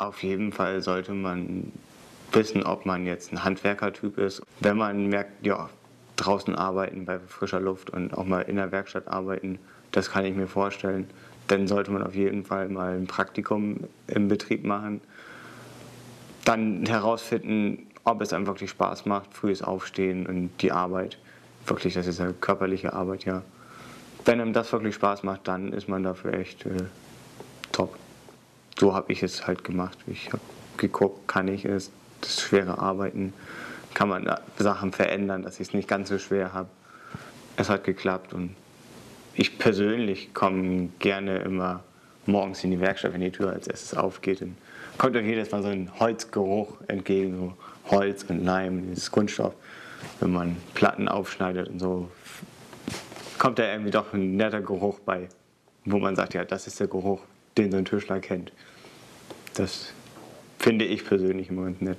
Auf jeden Fall sollte man wissen, ob man jetzt ein Handwerkertyp ist. Wenn man merkt, ja, draußen arbeiten bei frischer Luft und auch mal in der Werkstatt arbeiten, das kann ich mir vorstellen, dann sollte man auf jeden Fall mal ein Praktikum im Betrieb machen. Dann herausfinden, ob es einem wirklich Spaß macht, frühes Aufstehen und die Arbeit. Wirklich, das ist eine körperliche Arbeit, ja. Wenn einem das wirklich Spaß macht, dann ist man dafür echt äh, top. So habe ich es halt gemacht. Ich habe geguckt, kann ich es, das schwere Arbeiten, kann man Sachen verändern, dass ich es nicht ganz so schwer habe. Es hat geklappt und ich persönlich komme gerne immer morgens in die Werkstatt, wenn die Tür als erstes aufgeht. Dann kommt auch jedes Mal so ein Holzgeruch entgegen, so Holz und Leim, dieses Kunststoff. Wenn man Platten aufschneidet und so, kommt da irgendwie doch ein netter Geruch bei, wo man sagt, ja, das ist der Geruch, den so ein Tischler kennt. Das finde ich persönlich immer ganz nett.